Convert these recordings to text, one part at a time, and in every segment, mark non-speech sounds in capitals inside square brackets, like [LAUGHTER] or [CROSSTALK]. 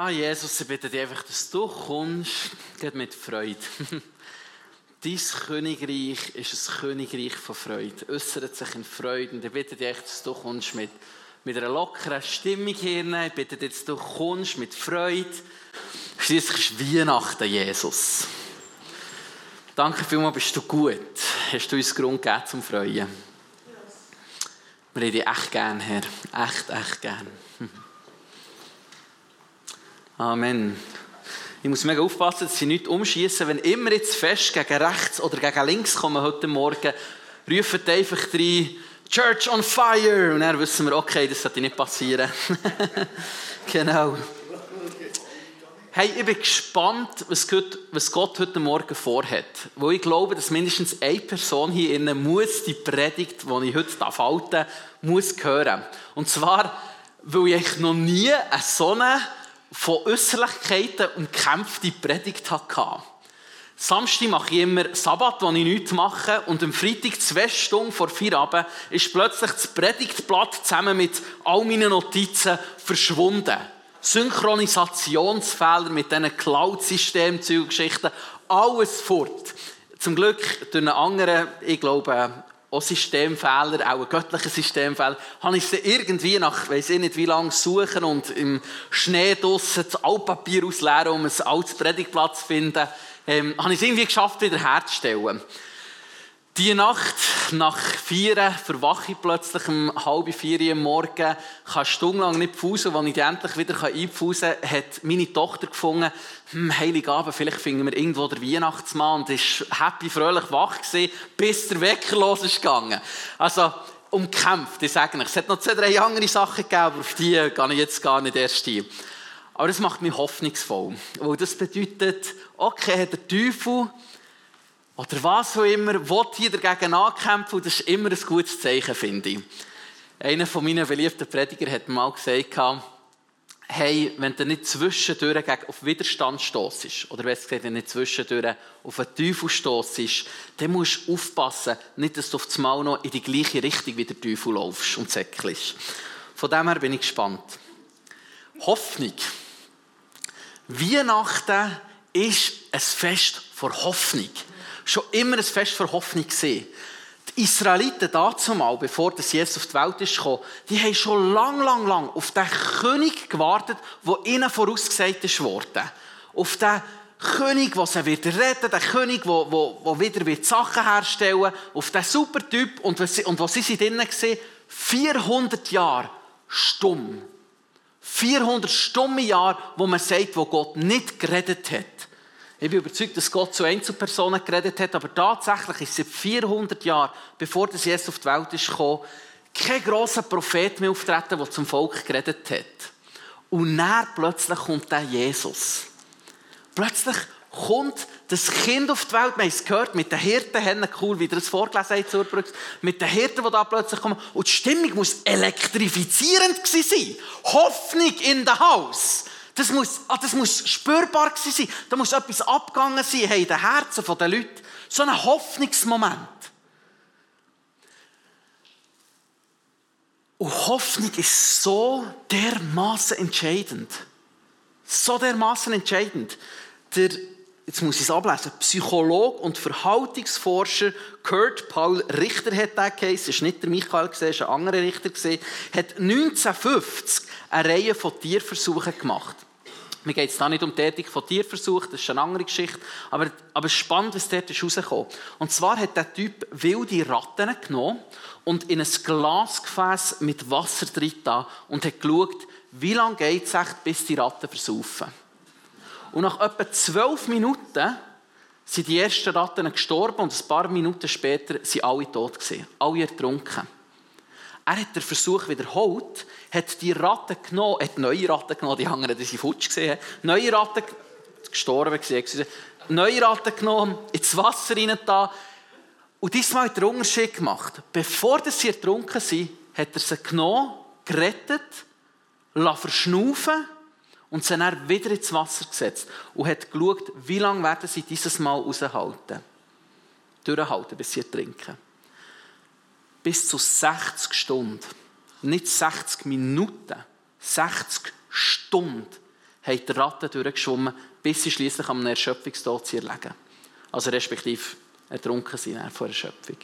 Ah, Jesus, ich bitte dich einfach, dass du kommst, geht mit Freude. [LAUGHS] Dein Königreich ist ein Königreich von Freude, äußert sich in Freude. Und ich bitte dich, dass du kommst mit, mit einer lockeren Stimmung hier. Ich bitte dich, dass du kommst mit Freude. Schließlich ist Weihnachten, Jesus. Danke vielmals, bist du gut. Hast du uns Grund gegeben zum Freuen. Wir haben dich echt gern, Herr. Echt, echt gern. [LAUGHS] Amen. Ich muss mega aufpassen, dass sie nicht umschießen. Wenn immer jetzt fest gegen rechts oder gegen links kommen heute Morgen, rufen einfach rein, Church on fire! Und dann wissen wir, okay, das sollte nicht passieren. [LAUGHS] genau. Hey, ich bin gespannt, was Gott, heute Morgen vorhat. Wo ich glaube, dass mindestens eine Person hier innen muss die Predigt, die ich heute halten darf, muss hören. Und zwar, weil ich noch nie eine so eine von Äußerlichkeiten umkämpfte Predigt hatte. Samstag mache ich immer Sabbat, wo ich nichts mache. Und am Freitag, zwei Stunden vor vier Abend, ist plötzlich das Predigtblatt zusammen mit all meinen Notizen verschwunden. Synchronisationsfehler mit diesen Cloud-Systemen, Geschichten, alles fort. Zum Glück durch einen anderen, ich glaube, auch Systemfehler, auch ein göttlicher Systemfehler, habe ich sie irgendwie nach, weiß ich nicht wie lange, suchen und im Schnee draussen das Altpapier ausleeren, um ein altes Predigtplatz zu finden, ähm, habe ich es irgendwie geschafft, wieder herzustellen. Die Nacht, nach vier, verwache ich plötzlich um halb vier am Morgen, kann stundenlang nicht pfusen. Als ich endlich wieder einpfusen kann, hat meine Tochter gefunden, hm, Heiligabend, vielleicht finden wir irgendwo den Weihnachtsmann und ist happy, fröhlich wach gewesen, bis der Wecker los ist gegangen. Also, umkämpft, ich sage nicht. Es hat noch zwei, drei andere Sachen gegeben, aber auf die gehe ich jetzt gar nicht erst ein. Aber das macht mich hoffnungsvoll. Weil das bedeutet, okay, der Teufel oder was auch immer, will hier dagegen ankämpfen und das ist immer ein gutes Zeichen, finde ich. Einer von meinen beliebten Prediger hat mal gesagt, hey, wenn du nicht zwischendurch auf Widerstand stossest, oder besser gesagt, wenn du nicht zwischendurch auf einen Teufel stossest, dann musst du aufpassen, nicht, dass du auf das Mal noch in die gleiche Richtung wie der Teufel laufst und zäckelst. Von dem her bin ich gespannt. Hoffnung. Weihnachten ist ein Fest vor Hoffnung schon immer ein Fest für Hoffnung gesehen. Die Israeliten dazumal, bevor das Jesus auf die Welt ist die haben schon lang, lang, lang auf den König gewartet, der ihnen vorausgesagt ist worden. Auf den König, der sie wird retten, der König, der, der, der wieder wird Sachen herstellen wird, auf den super Typ. Und und was sie sind drinnen gesehen? 400 Jahre stumm. 400 stumme Jahre, wo man sagt, wo Gott nicht geredet hat. Ich bin überzeugt, dass Gott zu Einzelpersonen geredet hat, aber tatsächlich ist seit 400 Jahren, bevor das Jesus auf die Welt ist gekommen, kein grosser Prophet mehr auftreten, der zum Volk geredet hat. Und dann plötzlich kommt der Jesus. Plötzlich kommt das Kind auf die Welt. Wir haben es gehört, mit den Hirtenhennen, cool, wie ihr es vorgelesen habt, Zurbrücks, mit den Hirten, die da plötzlich kommen. Und die Stimmung muss elektrifizierend sein. Hoffnung in the house. Das muss, ah, das muss spürbar sein. Da muss etwas abgegangen sein in den Herzen der Leute. So ein Hoffnungsmoment. Und Hoffnung ist so dermaßen entscheidend. So dermaßen entscheidend. Der, jetzt muss ich es ablesen, Psychologe und Verhaltensforscher Kurt Paul Richter hat den geheißen, ist nicht der Michael ist ein anderer Richter hat 1950 eine Reihe von Tierversuchen gemacht. Mir geht es da nicht um die Tätigkeit von Tierversuchen, das ist eine andere Geschichte. Aber, aber spannend, was dort ist. Und zwar hat der Typ wilde Ratten genommen und in ein Glasgefäß mit Wasser drin und hat geschaut, wie lange geht es echt, bis die Ratten versaufen. Und nach etwa zwölf Minuten sind die ersten Ratten gestorben und ein paar Minuten später sind alle tot gewesen, alle ertrunken. Er hat den Versuch wiederholt, hat die Ratten genommen, hat neue Ratten genommen, die anderen, die sie futsch gesehen neue Ratten, gestorben gesehen, neue Ratten genommen, ins Wasser rein da. Und diesmal hat er Unterschied gemacht. Bevor sie ertrunken sind, hat er sie genommen, gerettet, verschnaufen und sie dann wieder ins Wasser gesetzt und hat geschaut, wie lange werden sie dieses Mal aushalten. Durchhalten, bis sie trinken bis zu 60 Stunden, nicht 60 Minuten, 60 Stunden haben die Ratten durchgeschwommen, bis sie schließlich am Erschöpfungstod erlegen. Also respektive ertrunken sind vor Erschöpfung.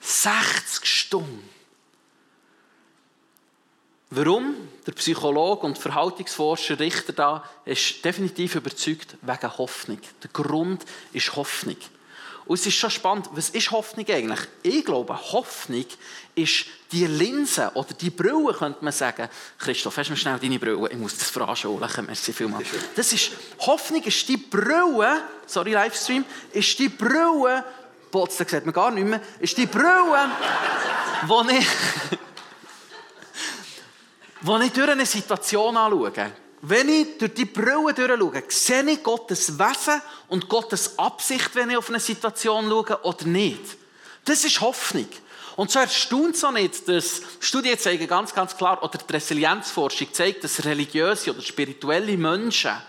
60 Stunden. Warum? Der Psychologe und Verhaltensforscher Richter da ist definitiv überzeugt wegen Hoffnung. Der Grund ist Hoffnung. Und es ist schon spannend, was ist Hoffnung eigentlich? Ich glaube, Hoffnung ist die Linse oder die Brille, könnte man sagen. Christoph, hast du mir schnell deine Brille? Ich muss das veranschaulichen, merci vielmals. Das ist, Hoffnung ist die Brille, sorry Livestream, ist die Brille, Potsdam sieht man gar nicht mehr, ist die Brille, wo ich, [LAUGHS] wo ich durch eine Situation anschaue. Wenn ich durch die Brille durchschaue, sehe ich Gottes Wesen und Gottes Absicht, wenn ich auf eine Situation schaue oder nicht. Das ist Hoffnung. Und so erstaunt es auch nicht, dass Studien zeigen ganz, ganz klar, oder die Resilienzforschung zeigt, dass religiöse oder spirituelle Menschen haben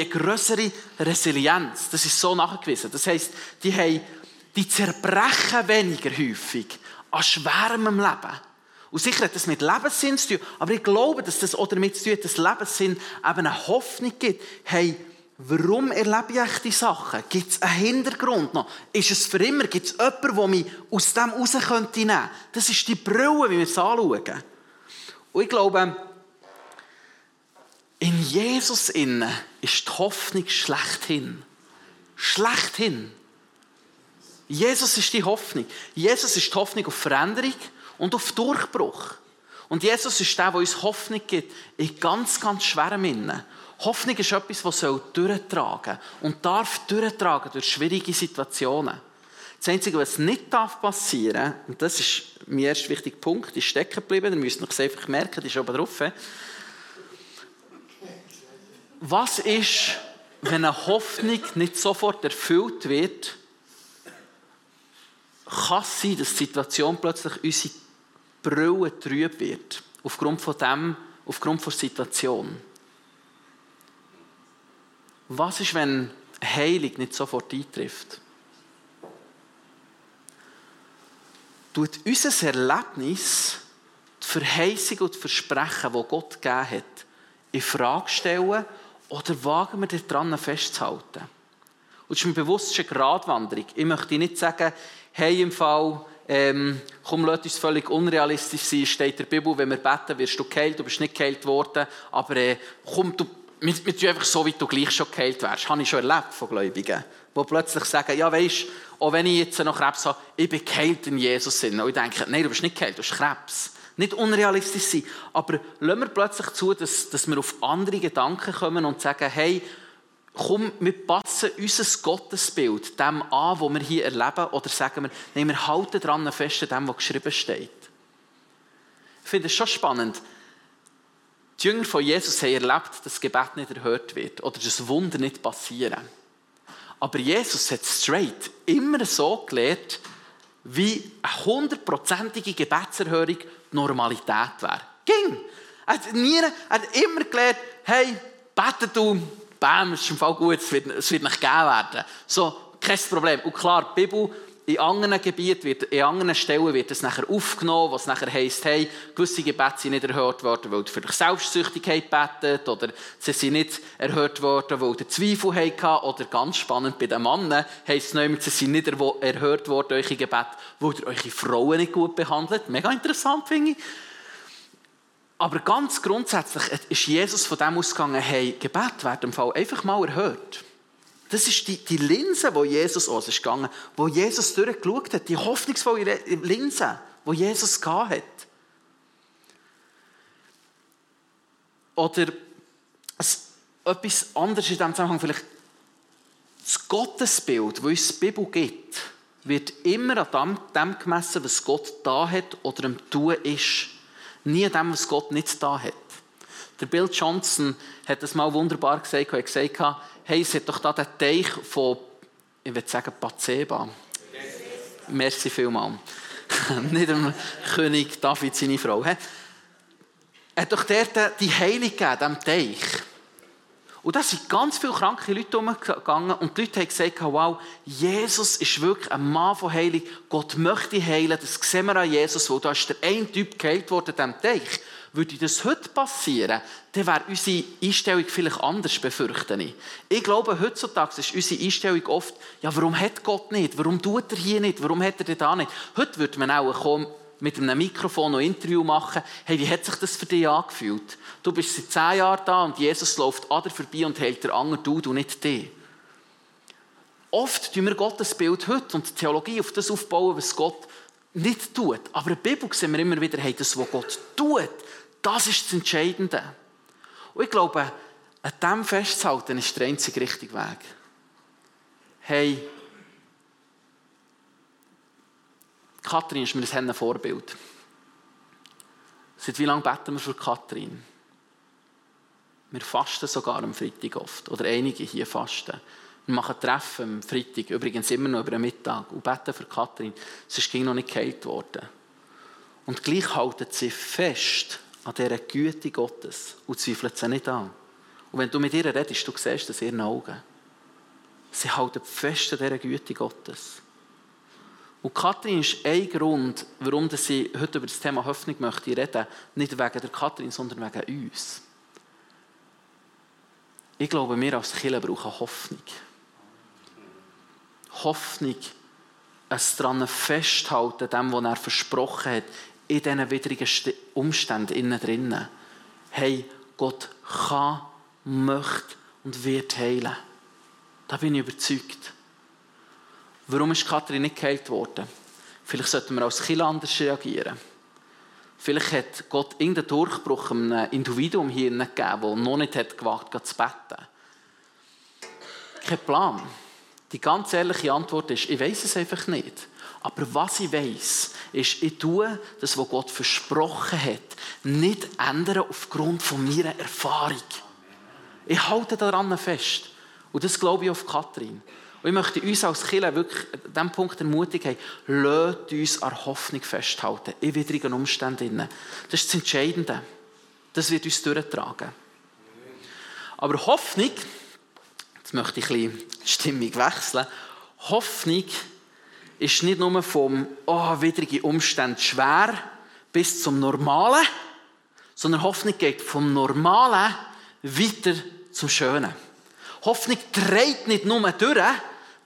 eine größere Resilienz. Das ist so nachgewiesen. Das heisst, die, haben, die zerbrechen weniger häufig an schwerem Leben. Und sicher hat das mit Lebenssinn zu tun, aber ich glaube, dass das auch damit zu tun hat, dass Lebenssinn eben eine Hoffnung gibt. Hey, warum erlebe ich die Sachen? Gibt es einen Hintergrund noch? Ist es für immer? Gibt es jemanden, der mich aus dem raus könnte nehmen? Das ist die Brille, wie wir es anschauen. Und ich glaube, in Jesus innen ist die Hoffnung schlechthin. Schlechthin. Jesus ist die Hoffnung. Jesus ist die Hoffnung auf Veränderung und auf Durchbruch. Und Jesus ist der, der uns Hoffnung gibt in ganz, ganz schweren Innen. Hoffnung ist etwas, das soll durchtragen und darf durchtragen durch schwierige Situationen. Das Einzige, was nicht darf passieren und das ist mein erster wichtiger Punkt, ist stecken geblieben, ihr müsst euch einfach merken, die ist oben drauf. Was ist, wenn eine Hoffnung nicht sofort erfüllt wird, kann es sein, dass die Situation plötzlich unsere Brille trüb wird. Aufgrund von dem, aufgrund der Situation. Was ist, wenn Heilung nicht sofort eintrifft? Tut unser Erlebnis die Verheißung und die Versprechen, die Gott gegeben hat, in Frage stellen oder wagen wir daran festzuhalten? Und es ist mir bewusst, eine Gratwanderung. Ich möchte nicht sagen, hey, im Fall, ähm, komm, lass uns völlig unrealistisch sein, steht in der Bibel, wenn wir beten, wirst du geheilt, du bist nicht geheilt worden, aber äh, komm, du, wir, wir tun einfach so, wie du gleich schon geheilt wärst. Das habe ich schon erlebt von Gläubigen, die plötzlich sagen, ja weisst, auch wenn ich jetzt noch Krebs habe, ich bin geheilt in Jesus Sinn. Und ich denke, nein, du bist nicht geheilt, du hast Krebs. Nicht unrealistisch sein, aber lassen wir plötzlich zu, dass, dass wir auf andere Gedanken kommen und sagen, hey, komm, wir passen unser Gottesbild dem an, was wir hier erleben, oder sagen wir, nein, wir halten daran fest dem, was geschrieben steht. Ich finde es schon spannend. Die Jünger von Jesus haben erlebt, dass das Gebet nicht erhört wird oder dass Wunder nicht passieren. Aber Jesus hat straight immer so gelehrt, wie eine hundertprozentige Gebetserhörung die Normalität wäre. Ging! Er hat, nie, er hat immer gelehrt, hey, bete du, bam, ist im Fall gut, es wird, es wird nicht gegeben werden. So, kein Problem. Und klar, die Bibel, in anderen Gebieten, wird, in anderen Stellen wird es nachher aufgenommen, was nachher heisst, hey, gewisse Gebete sind nicht erhört worden, weil für dich Selbstsüchtigkeit betet, oder sie sind nicht erhört worden, weil der Zweifel hatte, oder ganz spannend, bei den Männern heisst es nicht, sie sind nicht erhört worden, eure Gebete, weil ihr eure Frauen nicht gut behandelt. Mega interessant, finde ich. Aber ganz grundsätzlich ist Jesus von dem ausgegangen, hey, Gebet wird im Fall einfach mal erhört. Das ist die, die Linse, wo Jesus aus ist gegangen, wo Jesus durchgeschaut hat, die hoffnungsvolle Linse, wo Jesus gehabt hat. Oder etwas anderes in diesem Zusammenhang, vielleicht das Gottesbild, das uns die Bibel gibt, wird immer an dem gemessen, was Gott da hat oder am Tun ist nie dem, was Gott nicht da hat. Der Bill Johnson hat das mal wunderbar gesagt. Er hat gesagt, hey, es hat doch da den Teich von, ich würde sagen, Pazeba. Merci vielmals. [LAUGHS] nicht dem König David, seine Frau. Er hat doch dort die Heilung gegeben, dem Teich. Und da sind ganz viele kranke Leute umgegangen und die Leute haben gesagt, wow, Jesus ist wirklich ein Mann von Heilung. Gott möchte heilen. Das sehen wir an Jesus, weil da ist der ein Typ geheilt worden, dem Teich. Würde das heute passieren, dann wäre unsere Einstellung vielleicht anders, befürchte ich. Ich glaube, heutzutage ist unsere Einstellung oft, ja, warum hat Gott nicht? Warum tut er hier nicht? Warum hat er da nicht? Heute würde man auch kommen, mit einem Mikrofon ein Interview machen. Hey, wie hat sich das für dich angefühlt? Du bist seit zehn Jahren da und Jesus läuft an dir vorbei und hält der andere du, du nicht dich. Oft tun wir Gottes Bild heute und die Theologie auf das aufbauen, was Gott nicht tut. Aber in der Bibel sehen wir immer wieder, hey, das, was Gott tut, das ist das Entscheidende. Und ich glaube, an dem festzuhalten, ist der einzige richtige Weg. Hey, Kathrin ist mir ein Vorbild. Seit wie lange beten wir für Kathrin? Wir fasten sogar am Freitag oft. Oder einige hier fasten. Wir machen Treffen am Freitag, übrigens immer noch über den Mittag, und beten für Kathrin. Sie ist noch nicht geheilt worden. Und gleich halten sie fest an dieser Güte Gottes und zweifeln sie nicht an. Und wenn du mit ihr redest, du siehst das in ihren Augen. Sie halten fest an dieser Güte Gottes. Und Kathrin ist ein Grund, warum sie heute über das Thema Hoffnung möchte reden. Nicht wegen der Kathrin, sondern wegen uns. Ich glaube, wir als Kirche brauchen Hoffnung. Hoffnung, es daran festhalten, dem, was er versprochen hat, in diesen widrigen Umständen innen drinnen. Hey, Gott kann, möchte und wird heilen. Da bin ich überzeugt. Warum ist Kathrin nicht geheilt worden? Vielleicht sollten wir als Kind anders reagieren. Vielleicht hat Gott irgendeinen Durchbruch einem Individuum hier gegeben, das noch nicht gewagt hat, zu beten. Kein Plan. Die ganz ehrliche Antwort ist, ich weiß es einfach nicht. Aber was ich weiß, ist, ich tue das, was Gott versprochen hat, nicht ändern aufgrund von meiner Erfahrung. Ich halte daran fest. Und das glaube ich auf Kathrin. Und ich möchte uns als Kirche wirklich an diesem Punkt ermutigen, lasst uns an Hoffnung festhalten, in widrigen Umständen. Das ist das Entscheidende. Das wird uns durchtragen. Aber Hoffnung, jetzt möchte ich ein bisschen die Stimmung wechseln, Hoffnung ist nicht nur vom oh, widrigen Umständen schwer bis zum Normalen, sondern Hoffnung geht vom Normalen weiter zum Schönen. Hoffnung trägt nicht nur durch,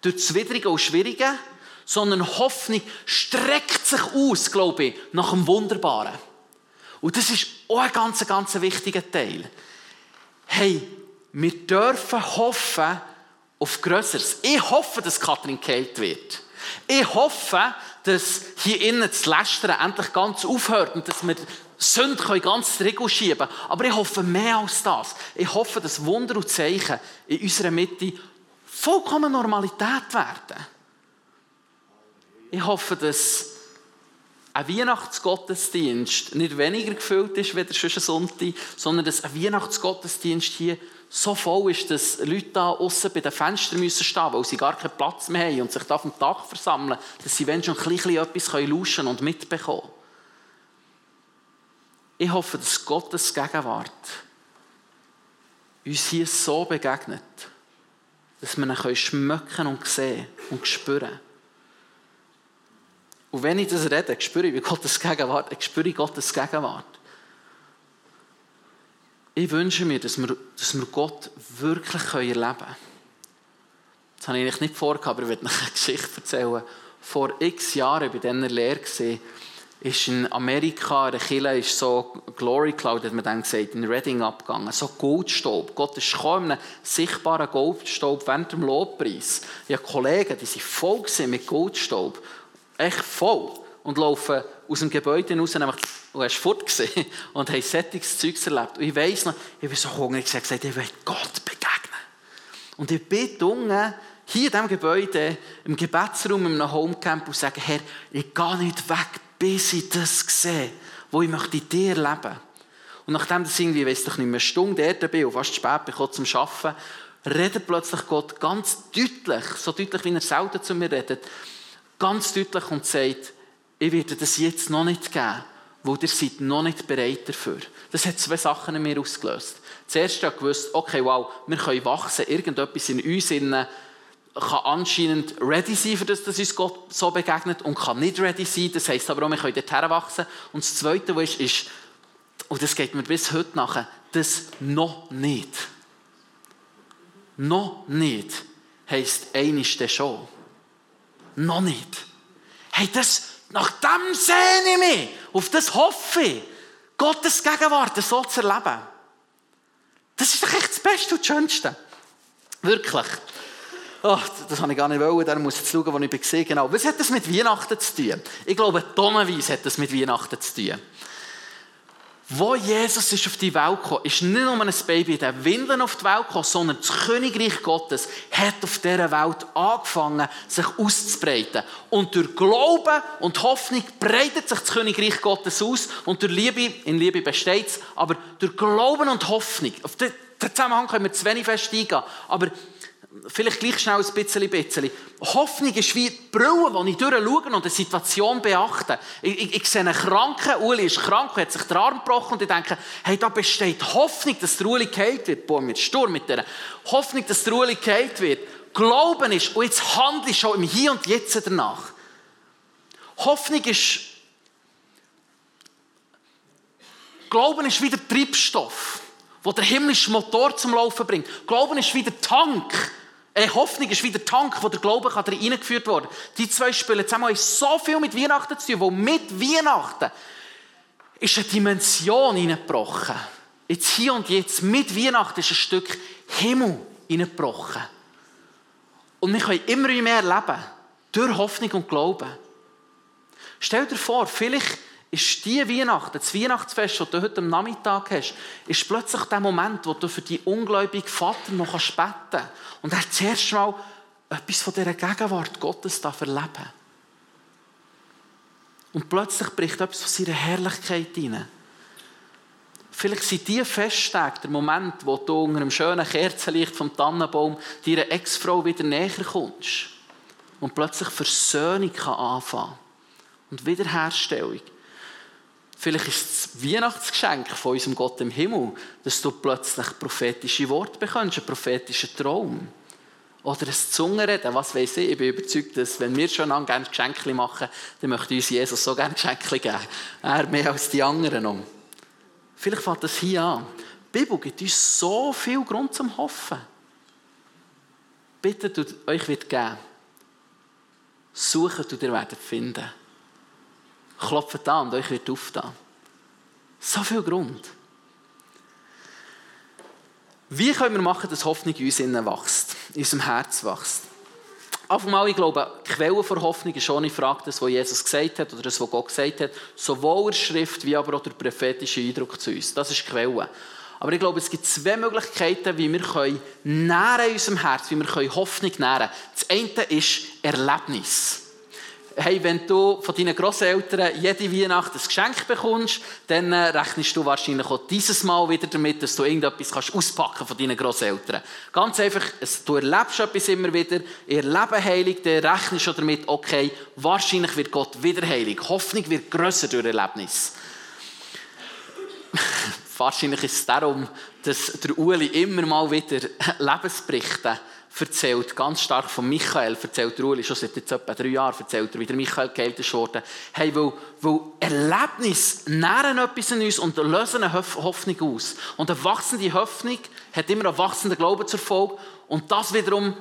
durch das Widrige und Schwierige, sondern Hoffnung streckt sich aus, glaube ich, nach dem Wunderbaren. Und das ist auch ein ganz, ganz wichtiger Teil. Hey, wir dürfen hoffen auf Größeres. Ich hoffe, dass Katrin geheilt wird. Ich hoffe, dass hier innen das Lästern endlich ganz aufhört und dass wir Sünde können ganz Regel schieben Aber ich hoffe mehr als das. Ich hoffe, dass Wunder und Zeichen in unserer Mitte vollkommen Normalität werden. Ich hoffe, dass ein Weihnachtsgottesdienst nicht weniger gefüllt ist, wie der Sonntag, sondern dass ein Weihnachtsgottesdienst hier so voll ist, dass Leute da außen bei den Fenstern müssen stehen, weil sie gar keinen Platz mehr haben und sich da auf dem Dach versammeln, dass sie wenn schon ein bisschen etwas lauschen und mitbekommen können. Ich hoffe, dass Gottes Gegenwart uns hier so begegnet, dass wir ihn schmecken und sehen und spüren. Und wenn ich das rede, spüre ich Gottes Gegenwart, ich spüre Gottes Gegenwart. Ich wünsche mir, dass wir, dass wir Gott wirklich erleben können. Das habe ich nicht vorgehabt, aber ich werde eine Geschichte erzählen. Vor x Jahren bei dieser Lehre ist in Amerika, in der Kirche ist so Glory Cloud, hat man dann gesagt, in Reading abgegangen. So Goldstaub. Gott ist gekommen, einen sichtbaren Goldstaub während dem Lobpreis. Ich habe Kollegen, die sind voll mit Goldstaub. Echt voll. Und laufen aus dem Gebäude raus, nämlich, du hast fort gesehen, [LAUGHS] und haben sättiges Zeugs erlebt. Und ich weiss noch, ich bin so hungrig, ich gesagt, ich will Gott begegnen. Und ich bin unten, hier in diesem Gebäude, im Gebetsraum, in einem Homecamp, und sage, Herr, ich gehe nicht weg, bis ich das sehe, wo ich möchte in dir leben. Und nachdem das irgendwie, weiss doch nicht mehr, eine Stunde dort bin und fast spät bin, zum Arbeiten, redet plötzlich Gott ganz deutlich, so deutlich, wie er selten zu mir redet, ganz deutlich und sagt, ich werde das jetzt noch nicht geben, wo ihr seid noch nicht bereit dafür. Das hat zwei Sachen in mir ausgelöst. Zuerst habe ich gewusst, okay, wow, wir können wachsen, irgendetwas in uns innen kann anscheinend ready sein, für das, dass uns Gott so begegnet und kann nicht ready sein. Das heisst aber auch, wir können dorthin wachsen. Und das Zweite, was ist, ist, und das geht mir bis heute nachher, das noch nicht. Noch nicht heisst einisch der schon. Noch nicht. Hey, das, nach dem sehne ich mich. Auf das hoffe ich. Gottes Gegenwart so zu erleben. Das ist doch echt das Beste und das Schönste. Wirklich. Oh, das habe ich gar nicht wollen, darum muss ich jetzt schauen, wo ich gesehen Genau. Was hat das mit Weihnachten zu tun? Ich glaube, tonnenweise hat das mit Weihnachten zu tun. Wo Jesus ist auf die Welt gekommen, ist nicht nur ein Baby den Windeln auf die Welt gekommen, sondern das Königreich Gottes hat auf dieser Welt angefangen, sich auszubreiten. Und durch Glauben und Hoffnung breitet sich das Königreich Gottes aus. Und durch Liebe, in Liebe besteht es, aber durch Glauben und Hoffnung, auf den Zusammenhang können wir zu wenig fest eingehen, aber vielleicht gleich schnell ein bisschen, bisschen. Hoffnung ist wie die Brille, die ich durchschaue und eine Situation beachte. Ich, ich, ich sehe einen Kranken, Uli ist krank, hat sich den Arm gebrochen und ich denke, hey, da besteht Hoffnung, dass der Uli geheilt wird. Boah, mit Sturm mit der Hoffnung, dass der Uli geheilt wird. Glauben ist, und jetzt handle ich schon im Hier und Jetzt danach. Hoffnung ist, Glauben ist wieder Treibstoff, der der himmlische Motor zum Laufen bringt. Glauben ist wieder Tank, eine Hoffnung ist wie der Tank, wo der Glaube kann reingeführt wurde. Die zwei spielen zusammen so viel mit Weihnachten zu tun, wo mit Weihnachten ist eine Dimension hineingebrochen. Jetzt hier und jetzt, mit Weihnachten ist ein Stück Himmel hineingebrochen. Und wir können immer mehr erleben, durch Hoffnung und Glauben. Stell dir vor, vielleicht ist die Weihnachten, das Weihnachtsfest, das du heute am Nachmittag hast, ist plötzlich der Moment, wo du für die ungläubigen Vater noch beten kannst. Und er zuerst mal etwas von dieser Gegenwart Gottes da erleben. Und plötzlich bricht etwas von seiner Herrlichkeit hinein. Vielleicht sind diese Festtage der Moment, wo du unter einem schönen Kerzenlicht vom Tannenbaum deiner Ex-Frau wieder näher kommst. Und plötzlich Versöhnung kann anfangen. Und Wiederherstellung. Vielleicht ist das Weihnachtsgeschenk von unserem Gott im Himmel, dass du plötzlich prophetische Worte bekommst, einen prophetischen Traum. Oder ein Zungenreden, was weiß ich. Ich bin überzeugt, dass wenn wir schon lange gerne Geschenke machen, dann möchte uns Jesus so gerne Geschenke geben. Er mehr als die anderen noch. Vielleicht fängt das hier an. Die Bibel gibt uns so viel Grund zum Hoffen. Bitte, euch wird geben. Suchen und ihr werdet finden klopft an und euch wird aufgetan. So viel Grund. Wie können wir machen, dass Hoffnung in uns innen wächst, in unserem Herz wächst? Auf einmal, ich glaube, die Quelle für Hoffnung ist schon die Frage, das, was Jesus gesagt hat oder das, was Gott gesagt hat, sowohl in der Schrift wie aber auch der prophetische Eindruck zu uns. Das ist die Quelle. Aber ich glaube, es gibt zwei Möglichkeiten, wie wir können nähren in unserem Herz, wie wir Hoffnung nähren können. Das eine ist Erlebnis hey, wenn du von deinen Großeltern jede Weihnacht ein Geschenk bekommst, dann äh, rechnest du wahrscheinlich auch dieses Mal wieder damit, dass du irgendetwas kannst auspacken von deinen Großeltern. Ganz einfach, du erlebst etwas immer wieder, ihr Leben heilig, dann rechnest du damit, okay, wahrscheinlich wird Gott wieder heilig. Hoffnung wird grösser durch Erlebnis. [LAUGHS] wahrscheinlich ist es darum, dass der Uli immer mal wieder Lebensberichte erzählt, ganz stark von Michael, erzählt der Uli, schon seit jetzt etwa drei Jahren, erzählt er, wie der Michael geheilt ist worden. Hey, weil, weil Erlebnis nähren etwas in uns und lösen eine Hoffnung aus. Und eine wachsende Hoffnung hat immer einen wachsenden Glauben zur Folge und das wiederum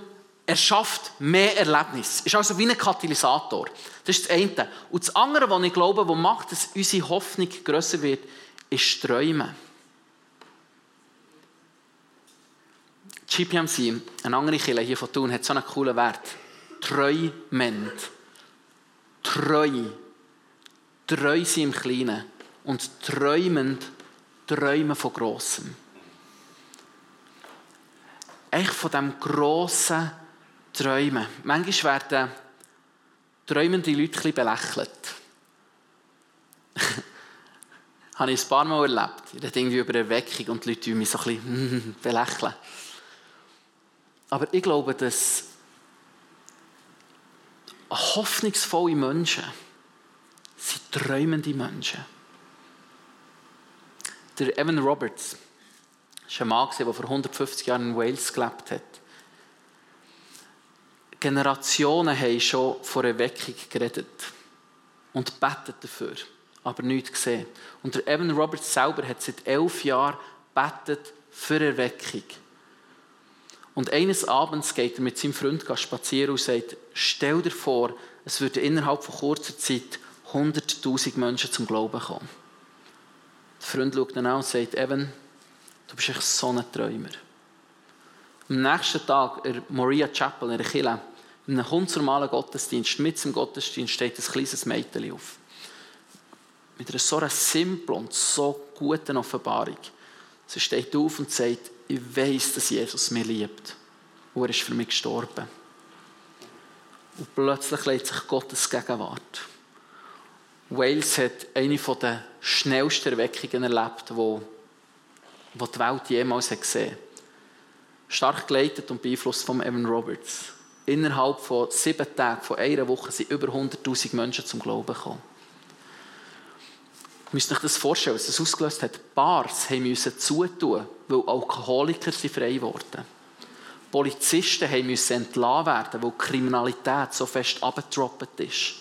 erschafft mehr Erlebnis. Ist also wie ein Katalysator. Das ist das eine. Und das andere, was ich glaube, was macht, dass unsere Hoffnung grösser wird, ist Träumen. GPMC, eine andere Kirche hier von Thun, hat so einen coolen Wert. Träumend. Treu. Treu sein im Kleinen. Und träumend träumen von Grossem. Echt von diesem grossen Träumen. Manchmal werden träumende Leute ein belächelt. [LAUGHS] habe ich ein paar Mal erlebt. Ich rede irgendwie über Erweckung und die Leute mich so ein bisschen [LAUGHS] belächeln. Aber ich glaube, dass hoffnungsvolle Menschen sind träumende Menschen. Der Evan Roberts war ein Mann, der vor 150 Jahren in Wales gelebt hat. Generationen haben schon vor Erweckung geredet und betet dafür. aber nichts gesehen. Und der Evan Roberts selber hat seit elf Jahren betet für Erweckung. Und eines Abends geht er mit seinem Freund spazieren und sagt, stell dir vor, es würden innerhalb von kurzer Zeit 100'000 Menschen zum Glauben kommen. Der Freund schaut ihn an und sagt, Evan, du bist echt so ein Träumer. Am nächsten Tag in Maria Chapel in der Kirche, in einem ganz normalen Gottesdienst, mit dem Gottesdienst steht ein kleines Mädchen auf. Mit einer so simplen und so guten Offenbarung. Sie steht auf und sagt, ich weiß, dass Jesus mich liebt. Und er ist für mich gestorben. Und plötzlich legt sich Gottes Gegenwart. Wales hat eine der schnellsten Erweckungen erlebt, die, die Welt jemals gesehen hat. Stark geleitet und beeinflusst von Evan Roberts. Innerhalb von sieben Tagen, von einer Woche, sind über 100.000 Menschen zum Glauben gekommen. Müsst euch das vorstellen, was das ausgelöst hat. Bars mussten zutun, weil Alkoholiker sind frei geworden. Polizisten mussten entlassen werden, weil die Kriminalität so fest abgetroppt ist.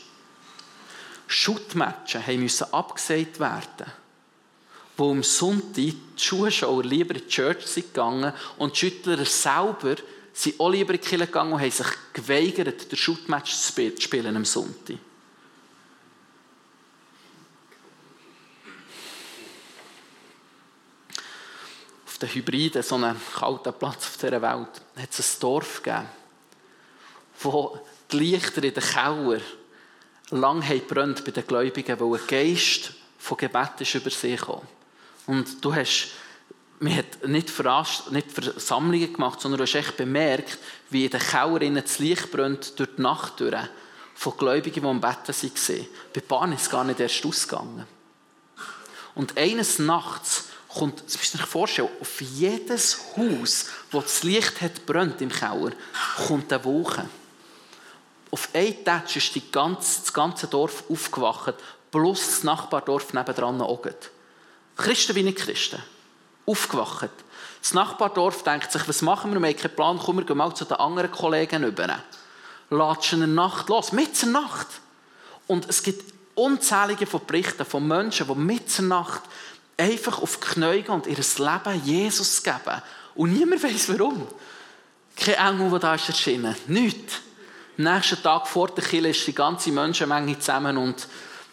Schuttmatchen mussten abgesagt werden, wo am Sonntag die Zuschauer lieber in die Church sind gegangen und die Schüttler selber sind auch lieber in die Kirche gegangen und haben sich geweigert, den Schuttmatch zu spielen am Sonntag. Auf den Hybriden, so einem kalten Platz auf dieser Welt, hat es ein Dorf gegeben, wo die Lichter in den Keller lang brennt bei den Gläubigen, weil ein Geist von Gebet ist über sie gekommen. Und du hast, man hat nicht, Verast nicht Versammlungen gemacht, sondern du hast echt bemerkt, wie in den Kellerinnen das Licht brennt durch die Nacht durch, von Gläubigen, die am Betten waren. Bei Bahn ist es gar nicht erst ausgegangen. Und eines Nachts kommt, das müsst ihr euch vorstellen, auf jedes Haus, wo das Licht hat brennt im Keller, kommt eine Wolke auf einen Tatsch ist die ganze, das ganze Dorf aufgewacht, plus das Nachbardorf nebendran auch. Christen wie nicht Christen. Aufgewacht. Das Nachbardorf denkt sich, was machen wir? Wir haben keinen Plan, kommen wir mal zu den anderen Kollegen rüber. Latschen eine Nacht los, mit Nacht. Und es gibt unzählige von Berichten von Menschen, die mit Nacht einfach auf die Knie gehen und ihr Leben Jesus geben. Und niemand weiß warum. Kein Engel, der da ist erschienen. Nichts. Am nächsten Tag vor der Kirche ist die ganze Menschenmenge zusammen und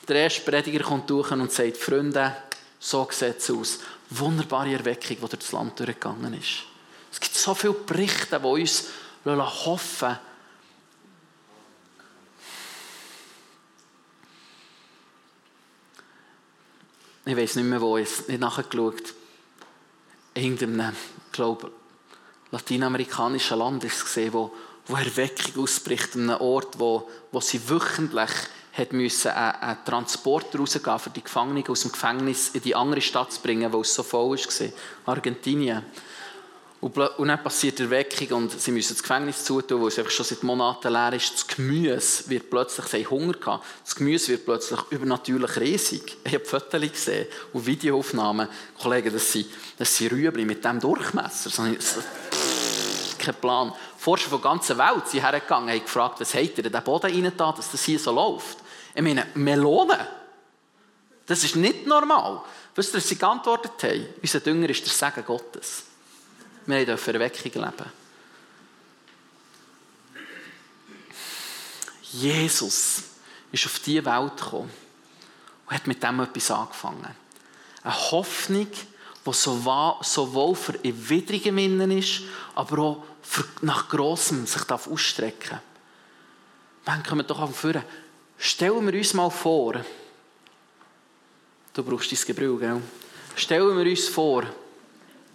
der erste Prediger kommt durch und sagt, Freunde, so sieht es aus. Wunderbare Erweckung, die durch das Land durchgegangen ist. Es gibt so viele Berichte, die uns hoffen ich weiß nicht mehr wo, ich habe nicht nachgeschaut. Irgendeinem, glaube lateinamerikanischen Land ist es gesehen, wo wo Erweckung ausbricht, an einem Ort, wo, wo sie wöchentlich hat müssen, einen, einen Transport rausgehen, für die Gefangenen aus dem Gefängnis in die andere Stadt zu bringen, wo es so voll war, Argentinien. Und, dann passiert Erweckung und sie müssen das Gefängnis zutun, wo es einfach schon seit Monaten leer ist. Das Gemüse wird plötzlich, sie Hunger gehabt, das Gemüse wird plötzlich übernatürlich riesig. Ich habe Fotos gesehen und Videoaufnahmen. Kollegen, das sind, das sind Rüebli mit diesem Durchmesser. Das, kein Plan. Forscher von der ganzen Welt sind hergegangen und gefragt, was habt ihr in den Boden rein dass das hier so läuft? Ich meine, Melonen. Das ist nicht normal. Wisst ihr, was sie geantwortet haben? Unser Dünger ist der Segen Gottes. Wir dürfen Erweckung leben. Jesus ist auf diese Welt gekommen und hat mit dem etwas angefangen. Eine Hoffnung, die sowohl für Erwiderungen innen ist, aber auch nach Grossem sich ausstrecken darf. Dann kommen wir doch vorne. Stellen wir uns mal vor, du brauchst dein Gebrüll, gell? Stellen wir uns vor,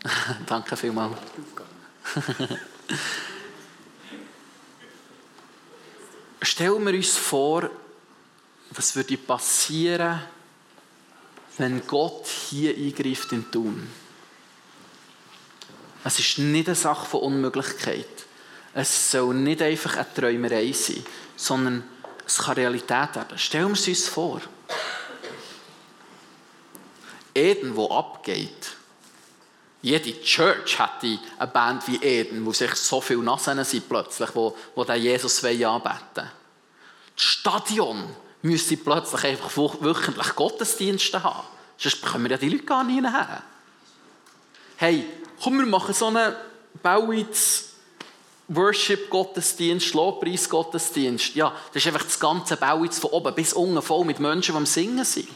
[LAUGHS] danke vielmals. [LAUGHS] Stellen wir uns vor, was würde passieren, wenn Gott hier eingreift in Tun. Es ist nicht eine Sache von Unmöglichkeit. Es soll nicht einfach eine Träumerei sein, sondern es kann Realität werden. Stellen wir es uns vor. Eden, wo abgeht. Jede Church hätte eine Band wie Eden, wo sich so viele Nasen sind plötzlich, wo, wo den Jesus anbeten. Das Stadion müsste plötzlich einfach wöchentlich Gottesdienste haben. Sonst können wir ja die Leute gar nicht her. Hey, komm, wir machen so einen Bauwitz Worship-Gottesdienst, Lobpreis-Gottesdienst. Ja, das ist einfach das ganze Bauwitz von oben bis unten voll mit Menschen, die am Singen sind.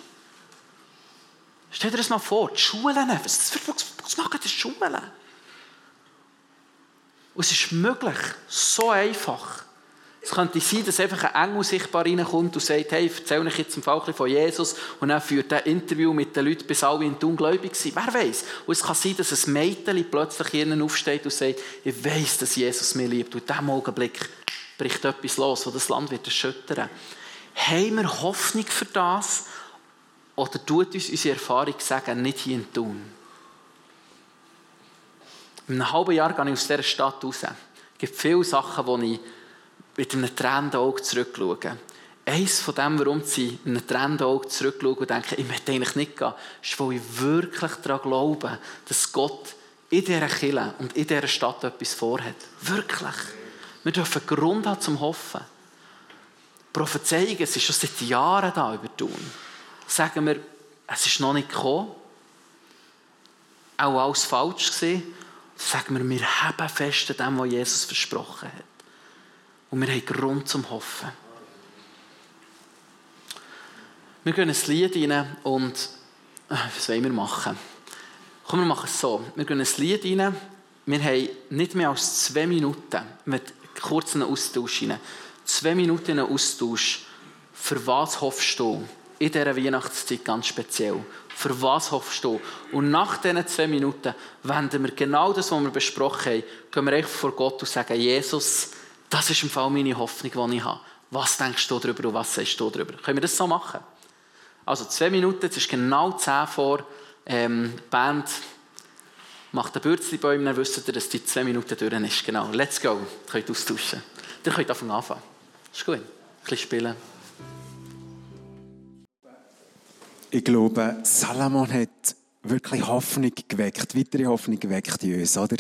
Stell dir das mal vor, die Schulen, was, was, was machen die Schulen? Und es ist möglich, so einfach. Es könnte sein, dass einfach ein Engel sichtbar reinkommt und sagt, hey, erzähl euch jetzt im Fall von Jesus und dann führt er ein Interview mit den Leuten, bis alle in ungläubig sind. Wer weiß? Und es kann sein, dass ein Mädchen plötzlich ihnen aufsteht und sagt, ich weiß, dass Jesus mich liebt. Und in diesem Augenblick bricht etwas los, das das Land wird erschüttern. Haben wir Hoffnung für das? Oder tut uns unsere Erfahrung sagen, nicht hier in Thun? In einem halben Jahr gehe ich aus dieser Stadt raus. Es gibt viele Sachen, die ich mit einem tränenden Auge zurückschaue. Eines von dem, warum sie mit einem tränenden Auge zurückschauen und denken, ich möchte eigentlich nicht gehen, ist, weil ich wirklich daran glaube, dass Gott in dieser Kirche und in dieser Stadt etwas vorhat. Wirklich. Wir dürfen Grund haben zum Hoffen. Prophezeiungen, ist schon seit Jahren da über Tun. Sagen wir, es ist noch nicht gekommen. Auch alles falsch gesehen. Sagen wir, wir haben fest an dem, was Jesus versprochen hat. Und wir haben Grund zum Hoffen. Wir gehen ein Lied rein und äh, was wollen wir machen? Komm, wir machen es so. Wir gehen ein Lied rein. Wir haben nicht mehr als zwei Minuten mit kurzen Austausch rein. Zwei Minuten Austausch. Für was hoffst du? In dieser Weihnachtszeit ganz speziell. Für was hoffst du? Und nach diesen zwei Minuten wenden wir genau das, was wir besprochen haben, gehen wir echt vor Gott und sagen, Jesus, das ist im Fall meine Hoffnung, die ich habe. Was denkst du darüber und was sagst du darüber? Können wir das so machen? Also zwei Minuten, jetzt ist genau zehn vor. Ähm, die Band macht den Bürzli-Bäume, dann wisst ihr, dass die zwei Minuten durch ist. Genau, let's go. Ihr könnt austauschen. Ihr könnt anfangen. Ist gut. Ein bisschen spielen. Ich glaube, Salomon hat wirklich Hoffnung geweckt, weitere Hoffnung geweckt in uns, oder?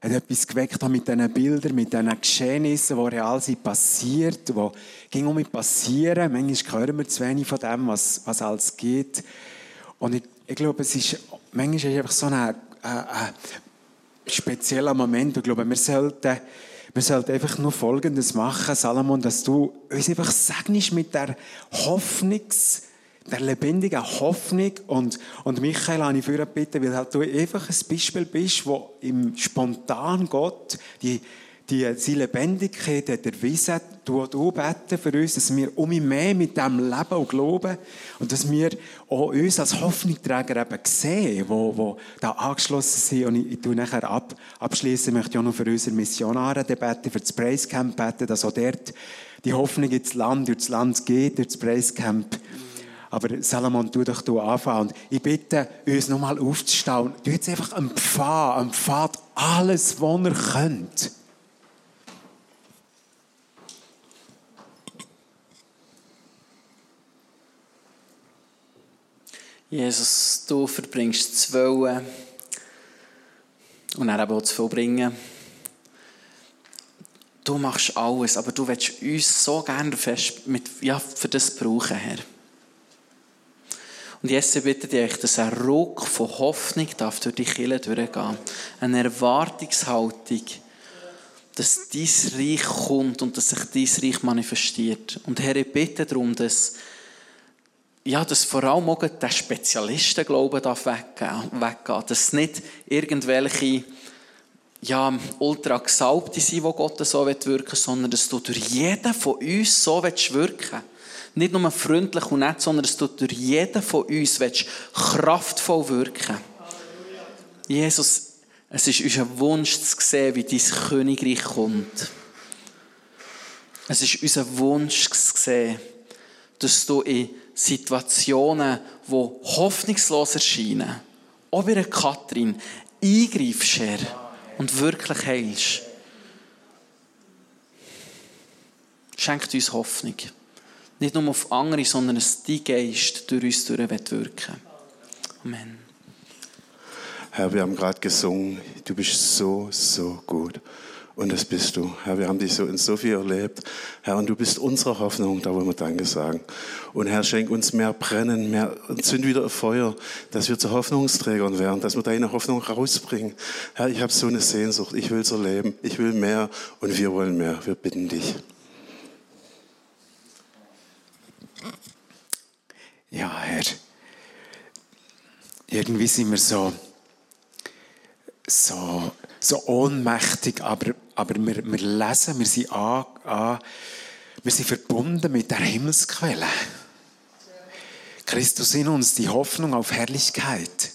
hat etwas geweckt mit diesen Bildern, mit diesen Geschehnissen, die real sind, passiert, die ging um passieren. Manchmal hören wir zu wenig von dem, was, was alles geht. Und ich, ich glaube, es ist, manchmal ist es einfach so ein, ein, ein spezieller Moment. Ich glaube, wir sollten, wir sollten einfach nur Folgendes machen, Salomon, dass du uns einfach segnest mit der Hoffnungs- der lebendigen Hoffnung. Und, und Michael habe ich für bitten, weil du einfach ein Beispiel bist, wo im spontan Gott die, die, die Lebendigkeit hat erwiesen, du du beten für uns, dass wir um mehr mit dem Leben und glauben und dass wir auch uns als Hoffnungsträger eben sehen, wo, wo da angeschlossen sind. Und ich, ich tue nachher ab, abschließen, möchte ich auch noch für unsere Missionare beten, für das Praise Camp beten, dass auch dort die Hoffnung ins Land, durch das Land geht, durch das Praise Camp. Aber Salomon, tu doch du anfangen. Und ich bitte uns nochmal aufzustehen. Du jetzt einfach am Pfad alles, was ihr könnt. Jesus, du verbringst zu wollen und er auch zu vollbringen. Du machst alles, aber du willst uns so gerne fest mit, ja, für das brauchen, Herr. Und jetzt bitte dich, dass ein Ruck von Hoffnung darf durch die Kille durchgehen. Eine Erwartungshaltung, dass dein Reich kommt und dass sich dein Reich manifestiert. Und Herr, ich bitte darum, dass, ja, dass vor allem auch der Spezialistenglauben darf weggehen, weggehen. Dass nicht irgendwelche ja, ultra gesalbte sind, die Gott so wirken will, sondern dass du durch jeden von uns so wirken willst nicht nur freundlich und nett, sondern dass du durch jeden von uns willst, kraftvoll wirken Jesus, es ist unser Wunsch zu sehen, wie dein Königreich kommt. Es ist unser Wunsch zu sehen, dass du in Situationen, die hoffnungslos erscheinen, auch bei Katrin, eingreifst, Herr, und wirklich heilst. Schenkt uns Hoffnung. Nicht nur auf andere, sondern dass dein Geist durch uns durch wirken Amen. Herr, wir haben gerade gesungen, du bist so, so gut. Und das bist du. Herr, wir haben dich so in so viel erlebt. Herr, und du bist unsere Hoffnung, da wollen wir Danke sagen. Und Herr, schenk uns mehr Brennen, mehr, zünd wieder ein Feuer, dass wir zu Hoffnungsträgern werden, dass wir deine Hoffnung rausbringen. Herr, ich habe so eine Sehnsucht. Ich will es erleben. Ich will mehr und wir wollen mehr. Wir bitten dich. Ja, Herr. Irgendwie sind wir so, so, so ohnmächtig, aber, aber wir, wir lesen, wir sind, an, an, wir sind verbunden mit der Himmelsquelle. Christus in uns, die Hoffnung auf Herrlichkeit.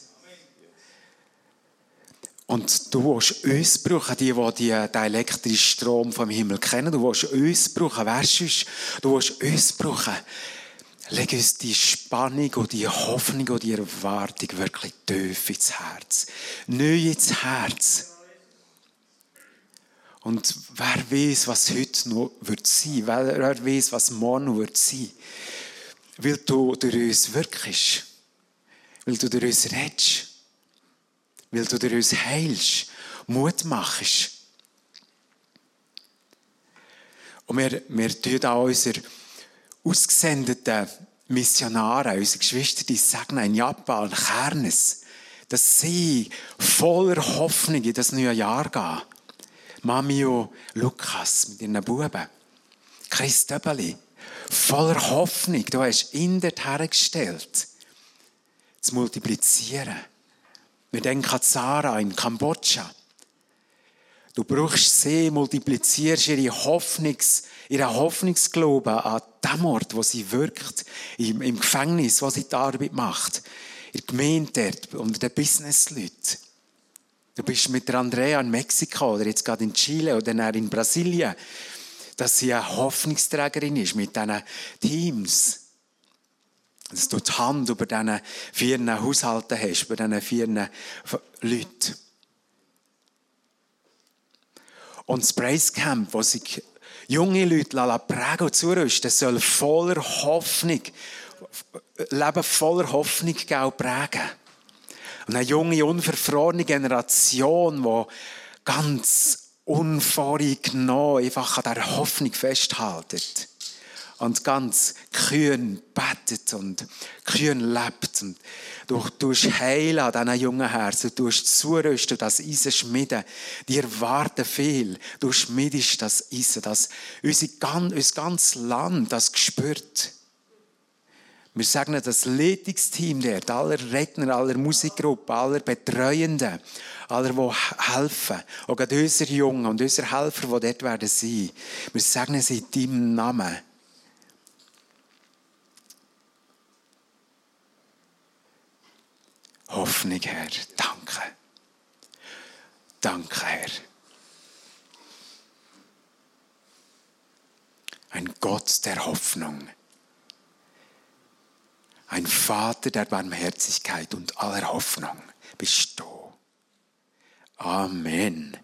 Und du willst uns brauchen, die, die den elektrischen Strom vom Himmel kennen. Du willst uns brauchen. Wer sonst? Du willst uns brauchen. Leg uns die Spannung und die Hoffnung und die Erwartung wirklich tief ins Herz. Neu ins Herz. Und wer weiß, was heute noch wird sein, wer weiß, was morgen wird sein, weil du durch uns wirkst, weil du durch uns redest, weil du durch uns heilst, Mut machst. Und wir, wir tun auch unsere ausgesendeten Missionare, unsere Geschwister, die sagen in Japan, Kernes, dass sie voller Hoffnung in das neue Jahr gehen. Mamio Lukas mit ihren Buben, Chris Döbeli, voller Hoffnung, du hast ihn dort hergestellt, zu multiplizieren. Wir denken an Sarah in Kambodscha. Du brauchst sie, multiplizierst ihre Hoffnungs, ihren Hoffnungsglauben an dem Ort, wo sie wirkt, im, im Gefängnis, wo sie die Arbeit macht, in der Gemeinde dort, unter den Businessleuten. Du bist mit der Andrea in Mexiko oder jetzt gerade in Chile oder dann in Brasilien, dass sie eine Hoffnungsträgerin ist mit diesen Teams. Dass du die Hand über diesen vier Haushalten hast, über diesen vier Leuten. Und das Praise Camp, wo sich junge Leute prägen und zurüsten, soll voller Hoffnung, Leben voller Hoffnung prägen. Und eine junge, unverfrorene Generation, die ganz unvorgenommen einfach an dieser Hoffnung festhaltet und ganz kühn bettet und kühn lebt. Und du tust heilen an diesen jungen Herzen, du tust zurüsten, das Eisen schmieden. Die erwarten viel. Du schmiedest das Eisen, das unser ganzes Land das spürt. Wir sagen das Leitungsteam dort, aller Redner, aller Musikgruppen, aller Betreuenden, aller, die helfen, auch gerade unsere Jungen und unsere Helfer, die dort werden sein. Wir sagen sie in deinem Namen. Hoffnung, Herr. Danke. Danke, Herr. Ein Gott der Hoffnung. Ein Vater der Barmherzigkeit und aller Hoffnung bist du. Amen.